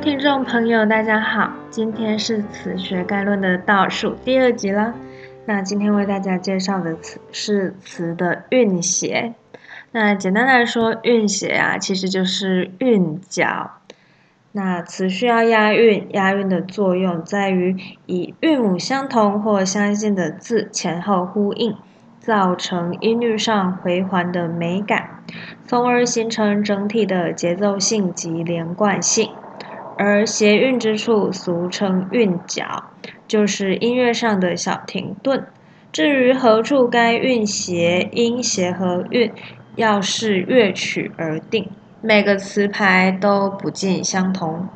听众朋友，大家好，今天是词学概论的倒数第二集啦。那今天为大家介绍的词是词的韵谐。那简单来说，韵谐啊，其实就是韵脚。那词需要押韵，押韵的作用在于以韵母相同或相近的字前后呼应，造成音律上回环的美感，从而形成整体的节奏性及连贯性。而谐韵之处，俗称韵脚，就是音乐上的小停顿。至于何处该韵谐，音谐和韵，要视乐曲而定。每个词牌都不尽相同。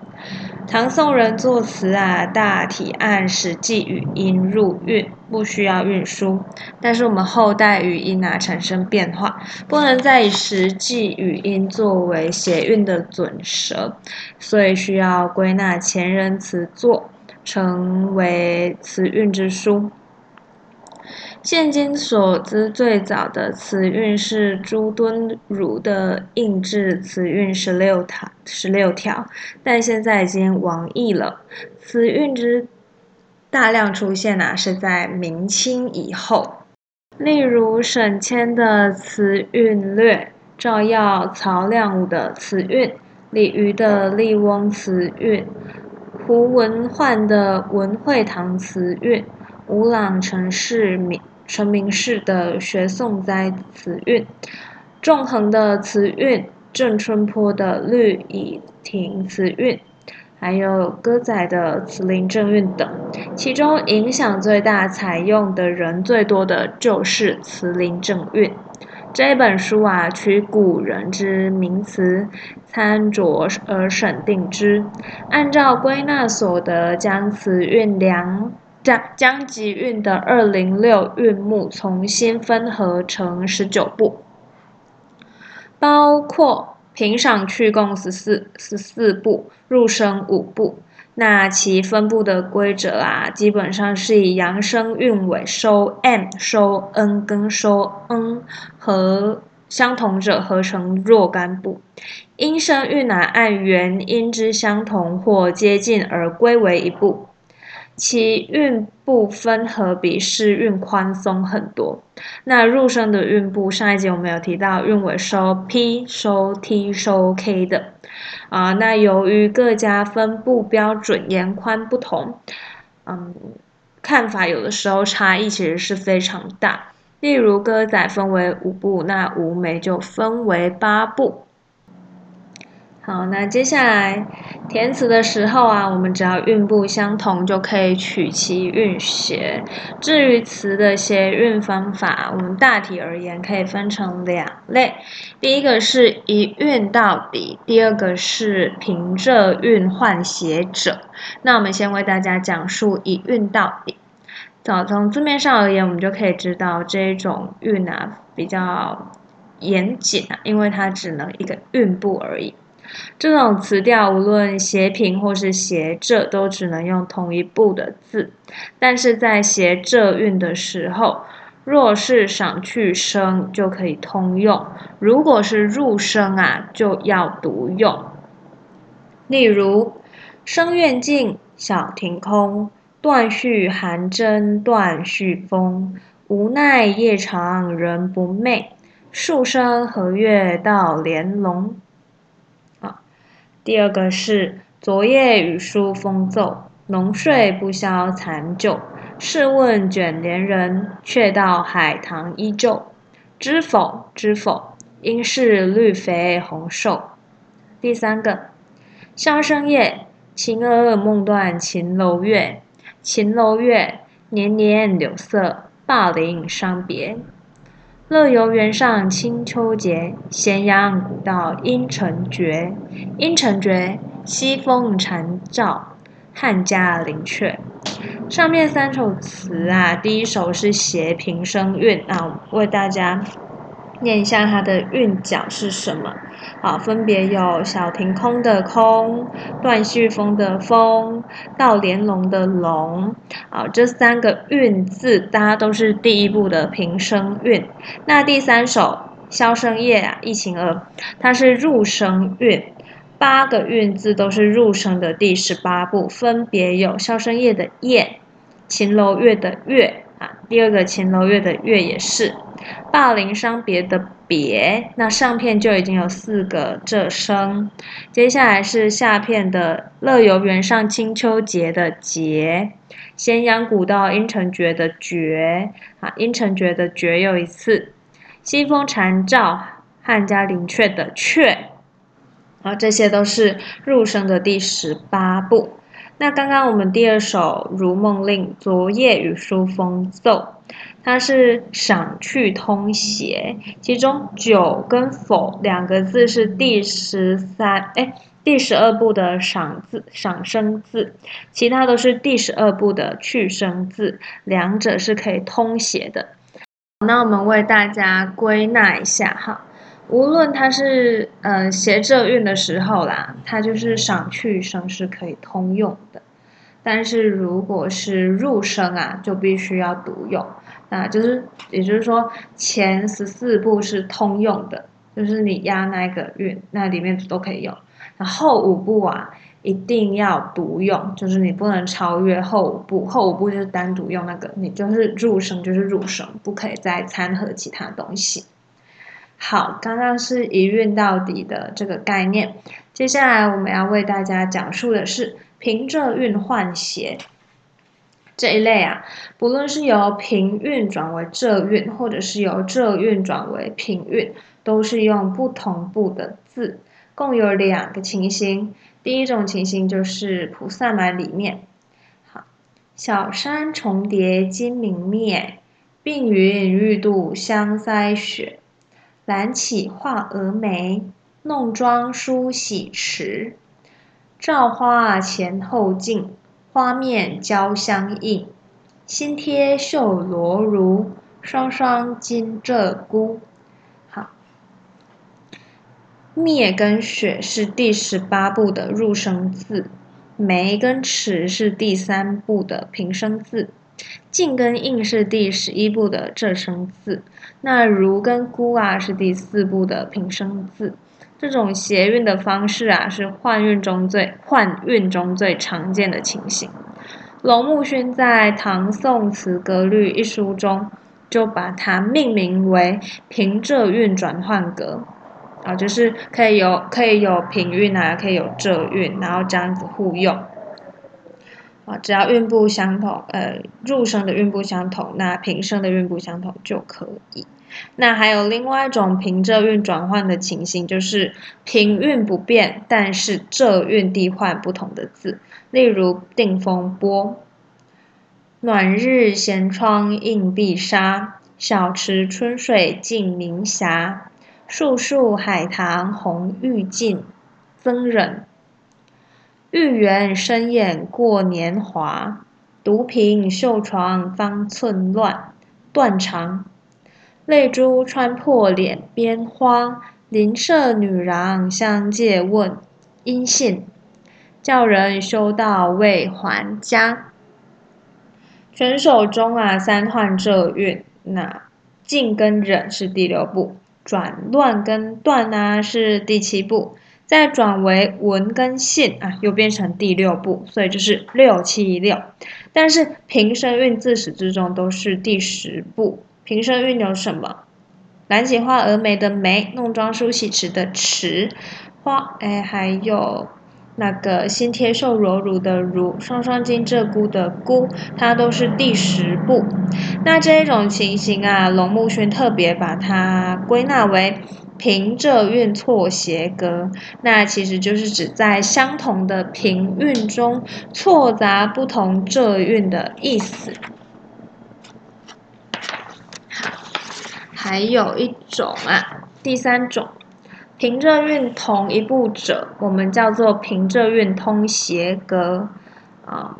唐宋人作词啊，大体按实际语音入韵，不需要运输。但是我们后代语音啊产生变化，不能再以实际语音作为谐韵的准绳，所以需要归纳前人词作，成为词韵之书。现今所知最早的词韵是朱敦儒的印制词韵十六条，十六条，但现在已经亡佚了。词韵之大量出现啊，是在明清以后。例如沈谦的《词韵略》，赵耀、曹亮武的词韵，李渔的《笠翁词韵》，胡文焕的《文会堂词韵》，吴朗陈世敏。陈明士的《学宋斋词韵》，纵横的词韵，郑春坡的《绿蚁亭词韵》，还有歌仔的《词林正韵》等，其中影响最大、采用的人最多的就是《词林正韵》这本书啊，取古人之名词参酌而审定之，按照归纳所得，将词韵量。将将集韵的二零六韵目重新分合成十九部，包括平赏去共十四十四部，入声五部。那其分布的规则啊，基本上是以阳声韵尾收 m 收 n 跟收 n 和相同者合成若干部，阴声韵啊按元音之相同或接近而归为一部。其韵部分合比诗韵宽松很多。那入声的韵部，上一节我们有提到韵尾收 p、收 t、收 k 的啊。那由于各家分布标准严宽不同，嗯，看法有的时候差异其实是非常大。例如歌仔分为五部，那五梅就分为八部。好，那接下来填词的时候啊，我们只要韵部相同就可以取其韵谐。至于词的谐韵方法，我们大体而言可以分成两类，第一个是一韵到底，第二个是平仄韵换谐者。那我们先为大家讲述一韵到底。早从字面上而言，我们就可以知道这种韵啊比较严谨啊，因为它只能一个韵部而已。这种词调无论斜平或是斜仄，都只能用同一部的字。但是在斜仄韵的时候，若是赏去声就可以通用；如果是入声啊，就要独用。例如“声院静，小庭空，断续寒针断续风。无奈夜长人不寐，数声和月到连笼。”第二个是昨夜雨疏风骤，浓睡不消残酒。试问卷帘人，却道海棠依旧。知否？知否？应是绿肥红瘦。第三个，箫声夜，秦娥梦断秦楼月。秦楼月，年年柳色，灞陵伤别。乐游原上清秋节，咸阳古道阴沉绝。阴沉绝，西风残照，汉家陵阙。上面三首词啊，第一首是斜平声韵啊，为大家。念一下它的韵脚是什么？好，分别有小庭空的空、断续风的风、到连龙的龙。好，这三个韵字，大家都是第一步的平声韵。那第三首《箫声夜》啊，《忆秦娥》，它是入声韵，八个韵字都是入声的第十八步，分别有萧声夜的夜、秦楼月的月啊，第二个秦楼月的月也是，霸陵伤别的别，那上片就已经有四个这声，接下来是下片的乐游原上清秋节的节，咸阳古道阴沉绝的绝啊，阴沉绝的绝又一次，西风残照汉家陵阙的阙。啊，这些都是入声的第十八部。那刚刚我们第二首《如梦令》，昨夜雨疏风骤，它是赏去通谐，其中九跟否两个字是第十三哎第十二部的赏字赏声字，其他都是第十二部的去声字，两者是可以通谐的。那我们为大家归纳一下哈。无论它是呃谐仄韵的时候啦，它就是赏去声是可以通用的。但是如果是入声啊，就必须要独用。那就是也就是说，前十四步是通用的，就是你压那个韵，那里面都可以用。那后五步啊，一定要独用，就是你不能超越后五步，后五步就是单独用那个，你就是入声就是入声，不可以再掺和其他东西。好，刚刚是一韵到底的这个概念。接下来我们要为大家讲述的是平仄韵换谐这一类啊。不论是由平韵转为仄韵，或者是由仄韵转为平韵，都是用不同部的字。共有两个情形。第一种情形就是《菩萨蛮》里面，好，小山重叠金明灭，鬓云欲度香腮雪。懒起画蛾眉，弄妆梳洗迟。照花前后镜，花面交相映。新贴绣罗襦，双双金鹧鸪。好，灭跟雪是第十八部的入声字，眉跟齿是第三部的平声字。静跟应是第十一部的仄声字，那如跟孤啊是第四部的平声字。这种谐韵的方式啊，是换韵中最换韵中最常见的情形。龙木勋在《唐宋词格律》一书中，就把它命名为平仄韵转换格，啊，就是可以有可以有平韵啊，可以有仄韵，然后这样子互用。啊，只要韵部相同，呃，入声的韵部相同，那平声的韵部相同就可以。那还有另外一种平仄韵转换的情形，就是平韵不变，但是仄韵替换不同的字。例如“定风波”，“暖日闲窗映碧纱，小池春水静明霞，树树海棠红欲尽，增忍。”玉园深掩过年华，独凭绣床方寸乱。断肠，泪珠穿破脸边花，邻舍女郎相借问，音信，叫人修道未还家。全手中啊，三换这韵，那静跟忍是第六步，转乱跟断啊是第七步。再转为文跟信啊，又变成第六步，所以就是六七六。但是平声韵自始至终都是第十步。平声韵有什么？蓝起画蛾眉的眉，弄妆梳洗池的池，花哎，还有那个新贴绣罗襦的襦，双双金鹧鸪的鸪，它都是第十步。那这一种情形啊，龙木轩特别把它归纳为。平仄韵错谐格，那其实就是指在相同的平韵中错杂不同仄韵的意思。好，还有一种啊，第三种，平仄韵同一部者，我们叫做平仄韵通谐格啊。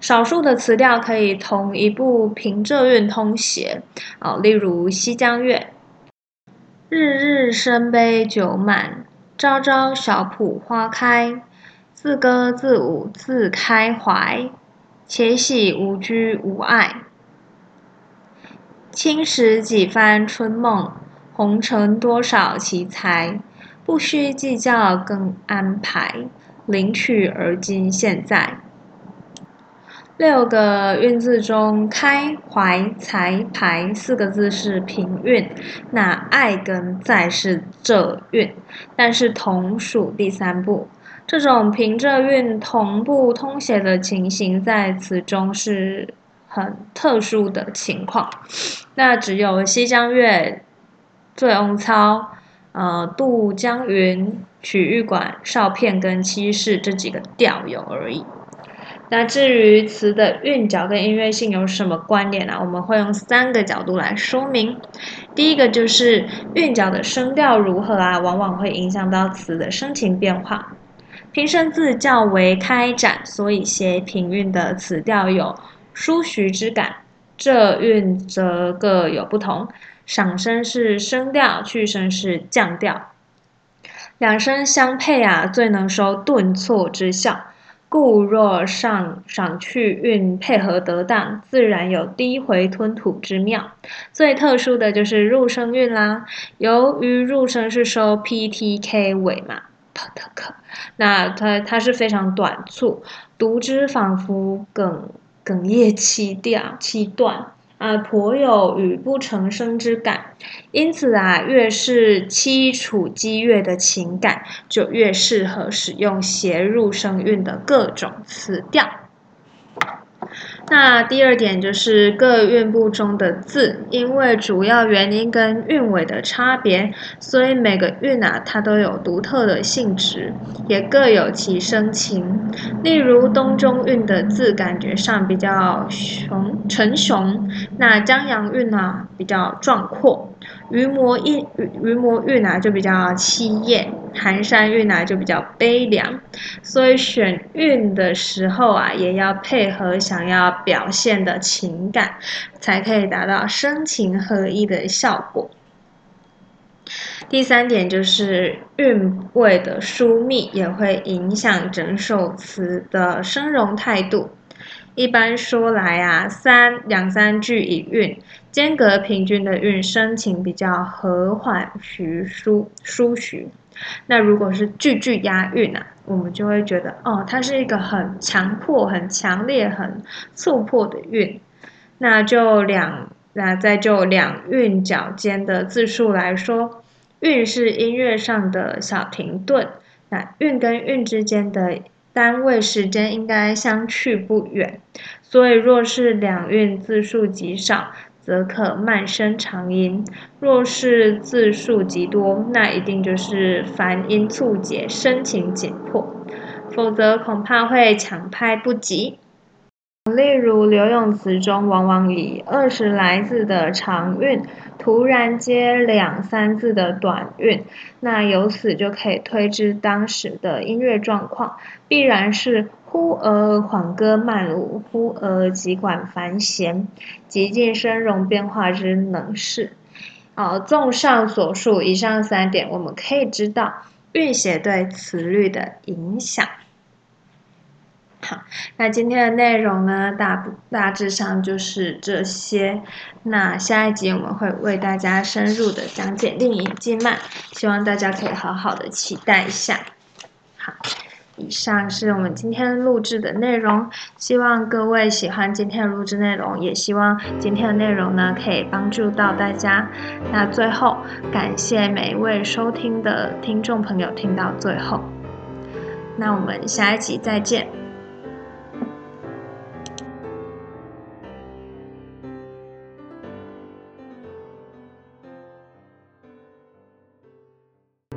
少数的词调可以同一部平仄韵通谐啊，例如《西江月》。日日生杯酒满，朝朝小圃花开。自歌自舞自开怀，且喜无拘无碍。轻识几番春梦，红尘多少奇才。不需计较更安排，领取而今现在。六个韵字中，开、怀、才、排四个字是平韵，那爱跟在是仄韵，但是同属第三部。这种平仄韵同步通写的情形，在词中是很特殊的情况。那只有《西江月》《醉翁操》呃《渡江云》《曲玉馆》《少片》跟《七事》这几个调有而已。那至于词的韵脚跟音乐性有什么关联呢？我们会用三个角度来说明。第一个就是韵脚的声调如何啊，往往会影响到词的声情变化。平声字较为开展，所以写平韵的词调有舒徐之感。仄韵则各有不同，上声是升调，去声是降调，两声相配啊，最能收顿挫之效。故若上上去运配合得当，自然有低回吞吐之妙。最特殊的就是入声韵啦。由于入声是收 p t k 尾嘛，p t k，那它它是非常短促，读之仿佛哽哽咽七调七段。啊，颇有语不成声之感，因此啊，越是凄楚激越的情感，就越适合使用谐入声韵的各种词调。那第二点就是各韵部中的字，因为主要元音跟韵尾的差别，所以每个韵啊，它都有独特的性质，也各有其声情。例如东中韵的字，感觉上比较雄沉雄，那江阳韵呢比较壮阔。余魔韵余魔韵啊就比较凄艳，寒山韵啊就比较悲凉，所以选韵的时候啊，也要配合想要表现的情感，才可以达到声情合一的效果。第三点就是韵味的疏密，也会影响整首词的声容态度。一般说来啊，三两三句一韵，间隔平均的韵，声情比较和缓、徐舒、舒徐。那如果是句句押韵啊，我们就会觉得哦，它是一个很强迫、很强烈、很促迫的韵。那就两，那再就两韵脚间的字数来说，韵是音乐上的小停顿，那韵跟韵之间的。单位时间应该相去不远，所以若是两韵字数极少，则可慢声长音；若是字数极多，那一定就是繁音促节，声情紧迫，否则恐怕会强拍不及。例如刘永词中，往往以二十来字的长韵，突然接两三字的短韵，那由此就可以推知当时的音乐状况，必然是忽而缓歌慢舞，忽而急管繁弦，极尽声容变化之能事。哦，综上所述，以上三点，我们可以知道韵写对词律的影响。好，那今天的内容呢，大大致上就是这些。那下一集我们会为大家深入的讲解《令尹记慢》，希望大家可以好好的期待一下。好，以上是我们今天录制的内容，希望各位喜欢今天的录制内容，也希望今天的内容呢可以帮助到大家。那最后，感谢每一位收听的听众朋友听到最后。那我们下一集再见。